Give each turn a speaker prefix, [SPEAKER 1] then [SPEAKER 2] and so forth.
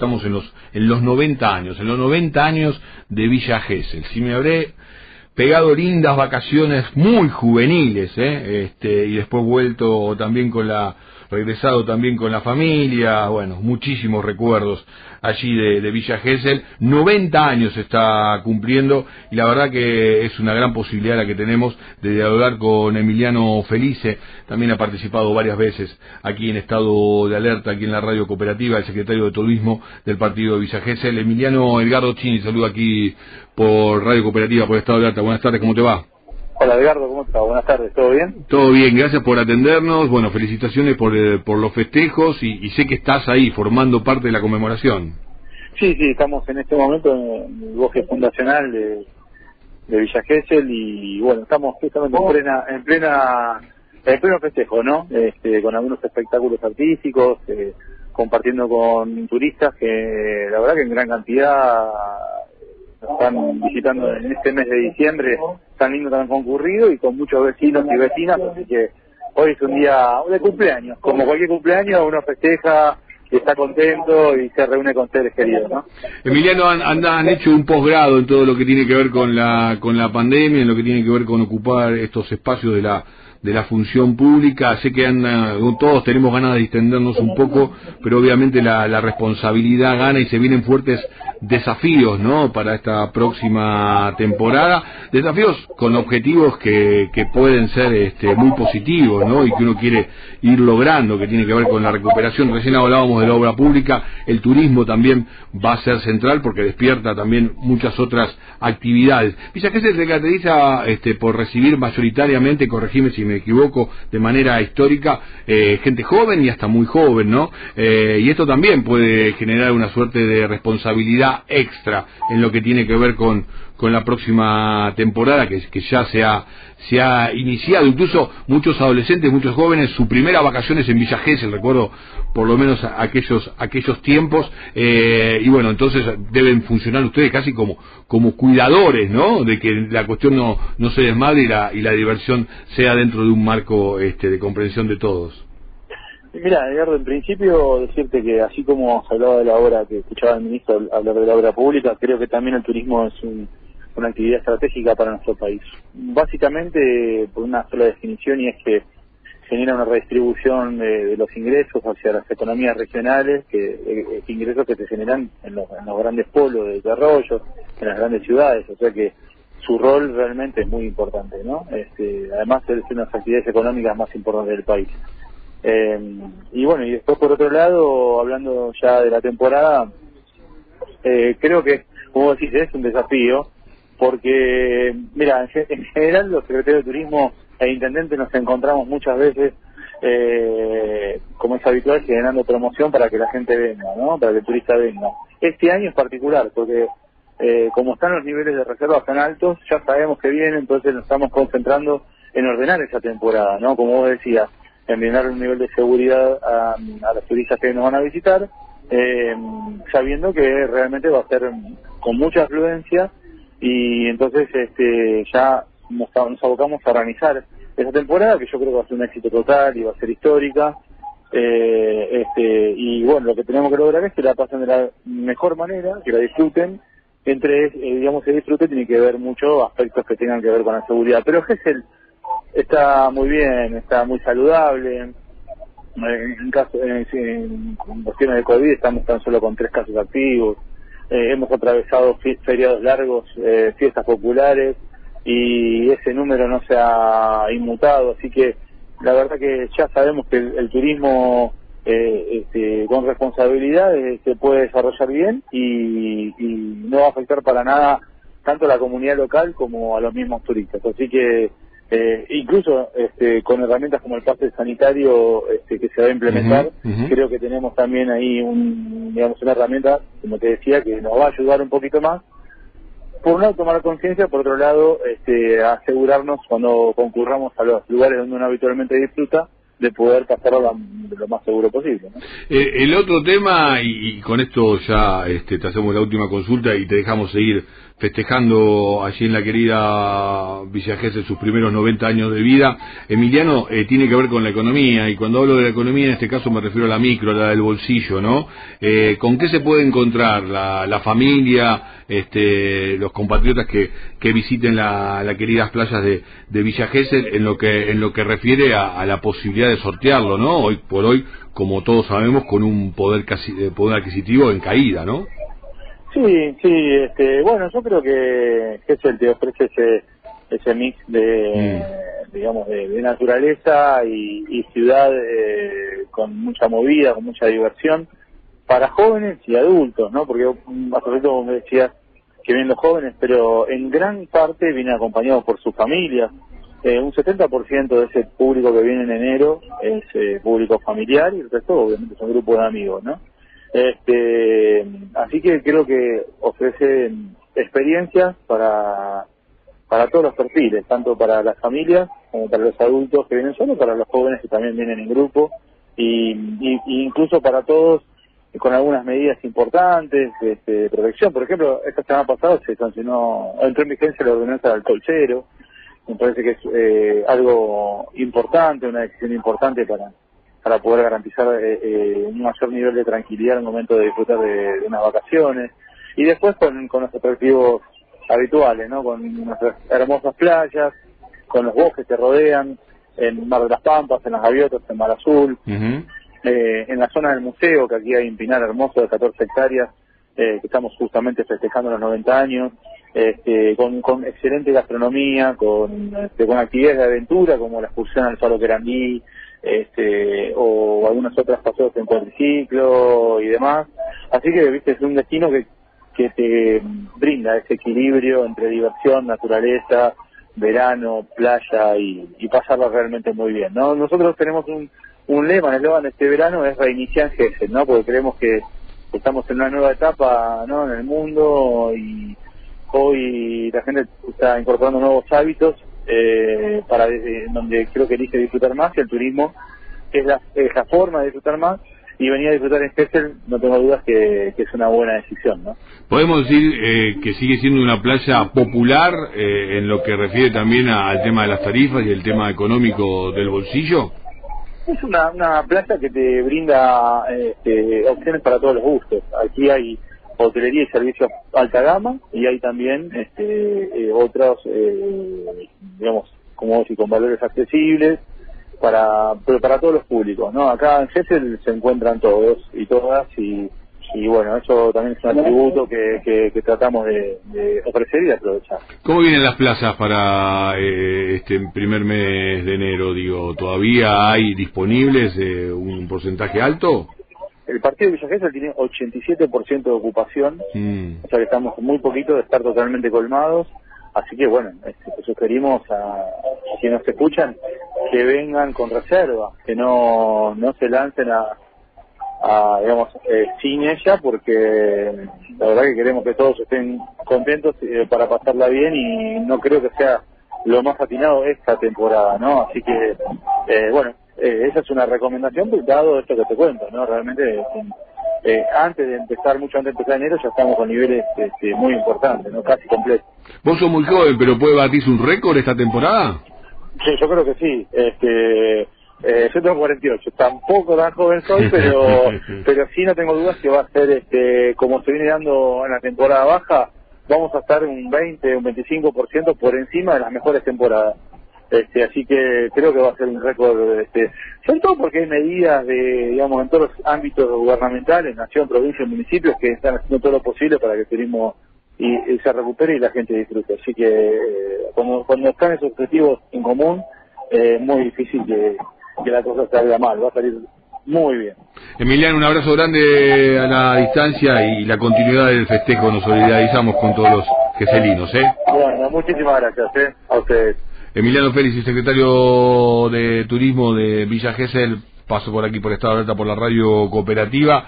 [SPEAKER 1] estamos en los, en los 90 años, en los 90 años de Villa Gesell. Si me habré pegado lindas vacaciones muy juveniles, ¿eh? este, y después vuelto también con la regresado también con la familia, bueno, muchísimos recuerdos allí de, Villa Gesell. 90 años está cumpliendo y la verdad que es una gran posibilidad la que tenemos de dialogar con Emiliano Felice. También ha participado varias veces aquí en estado de alerta, aquí en la radio cooperativa, el secretario de Turismo del partido de Villa Gesell. Emiliano Edgardo Chini, saludo aquí por Radio Cooperativa, por estado de alerta. Buenas tardes, ¿cómo te va?
[SPEAKER 2] Hola Edgardo, ¿cómo estás? Buenas tardes, ¿todo bien?
[SPEAKER 1] Todo bien, gracias por atendernos. Bueno, felicitaciones por, eh, por los festejos y, sé que estás ahí formando parte de la conmemoración.
[SPEAKER 2] Sí, sí, estamos en este momento en el bosque fundacional de, Villa Gesell y bueno, estamos justamente en plena, en plena, en pleno festejo, ¿no? Este, con algunos espectáculos artísticos, eh, compartiendo con turistas que la verdad que en gran cantidad están visitando en este mes de diciembre tan lindo, tan concurrido y con muchos vecinos y vecinas, así que hoy es un día de cumpleaños. Como cualquier cumpleaños, uno festeja, y está contento y se reúne con seres queridos, ¿no?
[SPEAKER 1] Emiliano, han, han hecho un posgrado en todo lo que tiene que ver con la, con la pandemia, en lo que tiene que ver con ocupar estos espacios de la de la función pública. Sé que anda, todos tenemos ganas de distendernos un poco, pero obviamente la, la, responsabilidad gana y se vienen fuertes desafíos, ¿no? Para esta próxima temporada. Desafíos con objetivos que, que pueden ser este, muy positivos, ¿no? Y que uno quiere ir logrando, que tiene que ver con la recuperación. Recién hablábamos de la obra pública, el turismo también va a ser central porque despierta también muchas otras actividades. Pisa que se caracteriza este, por recibir mayoritariamente, corregime si me equivoco, de manera histórica, eh, gente joven y hasta muy joven, ¿no? Eh, y esto también puede generar una suerte de responsabilidad extra en lo que tiene que ver con, con la próxima temporada que, ya se ha, se ha iniciado. Incluso muchos adolescentes, muchos jóvenes, su primera vacaciones en Villa Gesell, recuerdo por lo menos aquellos, aquellos tiempos. Eh, y bueno, entonces deben funcionar ustedes casi como, como cuidadores, ¿no? De que la cuestión no, no se desmadre y la, y la diversión sea dentro de un marco este, de comprensión de todos.
[SPEAKER 2] Mira, Edgardo, en principio decirte que así como se hablaba de la obra, que escuchaba el ministro hablar de la obra pública, creo que también el turismo es un, una actividad estratégica para nuestro país. Básicamente por una sola definición y es que genera una redistribución de, los ingresos hacia las economías regionales, que eh, ingresos que se generan en los, grandes polos de desarrollo, en las grandes ciudades, o sea que su rol realmente es muy importante, ¿no? Este, además es una de las actividades económicas más importantes del país. Eh, y bueno, y después por otro lado, hablando ya de la temporada, eh, creo que, como decís, es un desafío, porque, mira, en general los secretarios de turismo e intendentes nos encontramos muchas veces, eh, como es habitual, generando promoción para que la gente venga, ¿no? Para que el turista venga. Este año es particular, porque eh, como están los niveles de reservas tan altos, ya sabemos que viene, entonces nos estamos concentrando en ordenar esa temporada, ¿no? Como vos decías, en brindar un nivel de seguridad a, a los turistas que nos van a visitar, eh, sabiendo que realmente va a ser con mucha afluencia y entonces este ya nos, abocamos a organizar esa temporada que yo creo que va a ser un éxito total y va a ser histórica eh, este y bueno lo que tenemos que lograr es que la pasen de la mejor manera que la disfruten. Entre eh, digamos que disfrute tiene que ver mucho aspectos que tengan que ver con la seguridad pero Gessel está muy bien está muy saludable. En, caso en, cuestiones de COVID estamos tan solo con tres casos activos. Eh, hemos atravesado feriados largos, eh, fiestas populares y ese número no se ha inmutado, así que la verdad que ya sabemos que el, turismo eh, este, con responsabilidad se puede desarrollar bien y, y no va a afectar para nada tanto a la comunidad local como a los mismos turistas, así que eh, incluso este, con herramientas como el pase sanitario este, que se va a implementar, creo que tenemos también ahí un, digamos, una herramienta, como te decía, que nos va a ayudar un poquito más. Por un lado, tomar conciencia, por otro lado, este, asegurarnos cuando concurramos a los lugares donde uno habitualmente disfruta, de poder pasarlo lo, más seguro posible.
[SPEAKER 1] Eh, el otro tema, y, con esto ya este, te hacemos la última consulta y te dejamos seguir festejando allí en la querida Villa Gesell sus primeros 90 años de vida. Emiliano, eh, tiene que ver con la economía, y cuando hablo de la economía en este caso me refiero a la micro, a la del bolsillo, ¿no? Eh, ¿Con qué se puede encontrar la, familia, este, los compatriotas que, que visiten las la queridas playas de, de Villa Gesell en lo que, en lo que refiere a, la posibilidad de sortearlo, ¿no? Hoy por hoy, como todos sabemos, con un poder, casi, eh, poder adquisitivo en caída, ¿no?
[SPEAKER 2] Sí, sí, este, bueno, yo creo que Gesell te ofrece ese, ese mix de, mm. digamos, de, naturaleza y, ciudad eh, con mucha movida, con mucha diversión para jóvenes y adultos, ¿no? Porque más o menos como me decías que vienen los jóvenes, pero en gran parte vienen acompañados por sus familias. Eh, un 70% de ese público que viene en enero es eh, público familiar y el resto obviamente son grupos de amigos, ¿no? Este, así que creo que ofrece experiencias para, para todos los perfiles, tanto para las familias como para los adultos que vienen solo, para los jóvenes que también vienen en grupo, y, incluso para todos con algunas medidas importantes este, de protección. Por ejemplo, esta semana pasada se sancionó, entró en vigencia la ordenanza del colchero, me parece que es eh, algo importante, una decisión importante para para poder garantizar eh, eh, un mayor nivel de tranquilidad el momento de disfrutar de, unas vacaciones. Y después con, con los atractivos habituales, ¿no? Con nuestras hermosas playas, con los bosques que rodean, en Mar de las Pampas, en las Gaviotas, en Mar Azul, eh, en la zona del museo, que aquí hay un pinar hermoso de 14 hectáreas, eh, que estamos justamente festejando los 90 años, este, con, con excelente gastronomía, con, actividades de aventura como la excursión al Faro Querandí, este, o algunas otras paseos en cuadriciclo y demás. Así que, viste, es un destino que, que te brinda ese equilibrio entre diversión, naturaleza, verano, playa y, y pasarla realmente muy bien, ¿no? Nosotros tenemos un, un lema el eslogan de este verano, es reiniciar Gesell, ¿no? Porque creemos que estamos en una nueva etapa, ¿no? En el mundo y hoy la gente está incorporando nuevos hábitos eh, para eh, donde creo que elige disfrutar más y el turismo es la, es la forma de disfrutar más y venir a disfrutar en Gesell no tengo dudas que, es una buena decisión ¿no?
[SPEAKER 1] podemos decir eh, que sigue siendo una playa popular eh, en lo que refiere también al tema de las tarifas y el tema económico del bolsillo
[SPEAKER 2] es una, una playa que te brinda este, opciones para todos los gustos aquí hay hotelería y servicios alta gama y hay también este, eh, otros, eh, digamos, como decir, con valores accesibles para pero para todos los públicos, ¿no? Acá en Gessel se encuentran todos y todas y, y bueno, eso también es un atributo que, que, tratamos de, ofrecer y de aprovechar.
[SPEAKER 1] ¿Cómo vienen las plazas para eh, este primer mes de enero? Digo, ¿todavía hay disponibles un porcentaje alto?
[SPEAKER 2] el partido de Villa tiene 87% de ocupación, mm. o sea que estamos muy poquito de estar totalmente colmados, así que bueno, este, sugerimos a, quienes nos escuchan que vengan con reserva, que no, no se lancen a, digamos, eh, sin ella, porque la verdad que queremos que todos estén contentos eh, para pasarla bien y no creo que sea lo más atinado esta temporada, ¿no? Así que, eh, bueno, eh, esa es una recomendación, pues, dado esto que te cuento, ¿no? Realmente, antes de empezar, mucho antes de empezar enero, ya estamos con niveles este, muy importantes, ¿no? Casi completos.
[SPEAKER 1] Vos sos muy joven, pero ¿puede batirse un récord esta temporada?
[SPEAKER 2] Sí, yo creo que sí. Este, eh, yo tengo 48, tampoco tan joven soy, pero pero sí no tengo dudas que va a ser, este, como se viene dando en la temporada baja, vamos a estar un 20, un 25% por encima de las mejores temporadas. Este, así que creo que va a ser un récord, este, sobre todo porque hay medidas de, digamos, en todos los ámbitos gubernamentales, nación, provincia, municipios, que están haciendo todo lo posible para que el turismo y, se recupere y la gente disfrute. Así que eh, cuando, cuando están esos objetivos en común, eh, es muy difícil que, la cosa salga mal, va a salir muy bien.
[SPEAKER 1] Emiliano, un abrazo grande a la distancia y la continuidad del festejo. Nos solidarizamos con todos los geselinos, ¿eh?
[SPEAKER 2] Bueno, muchísimas gracias, ¿eh? A ustedes.
[SPEAKER 1] Emiliano Félix, secretario de Turismo de Villa Gesell, paso por aquí por Estado Alerta por la radio cooperativa.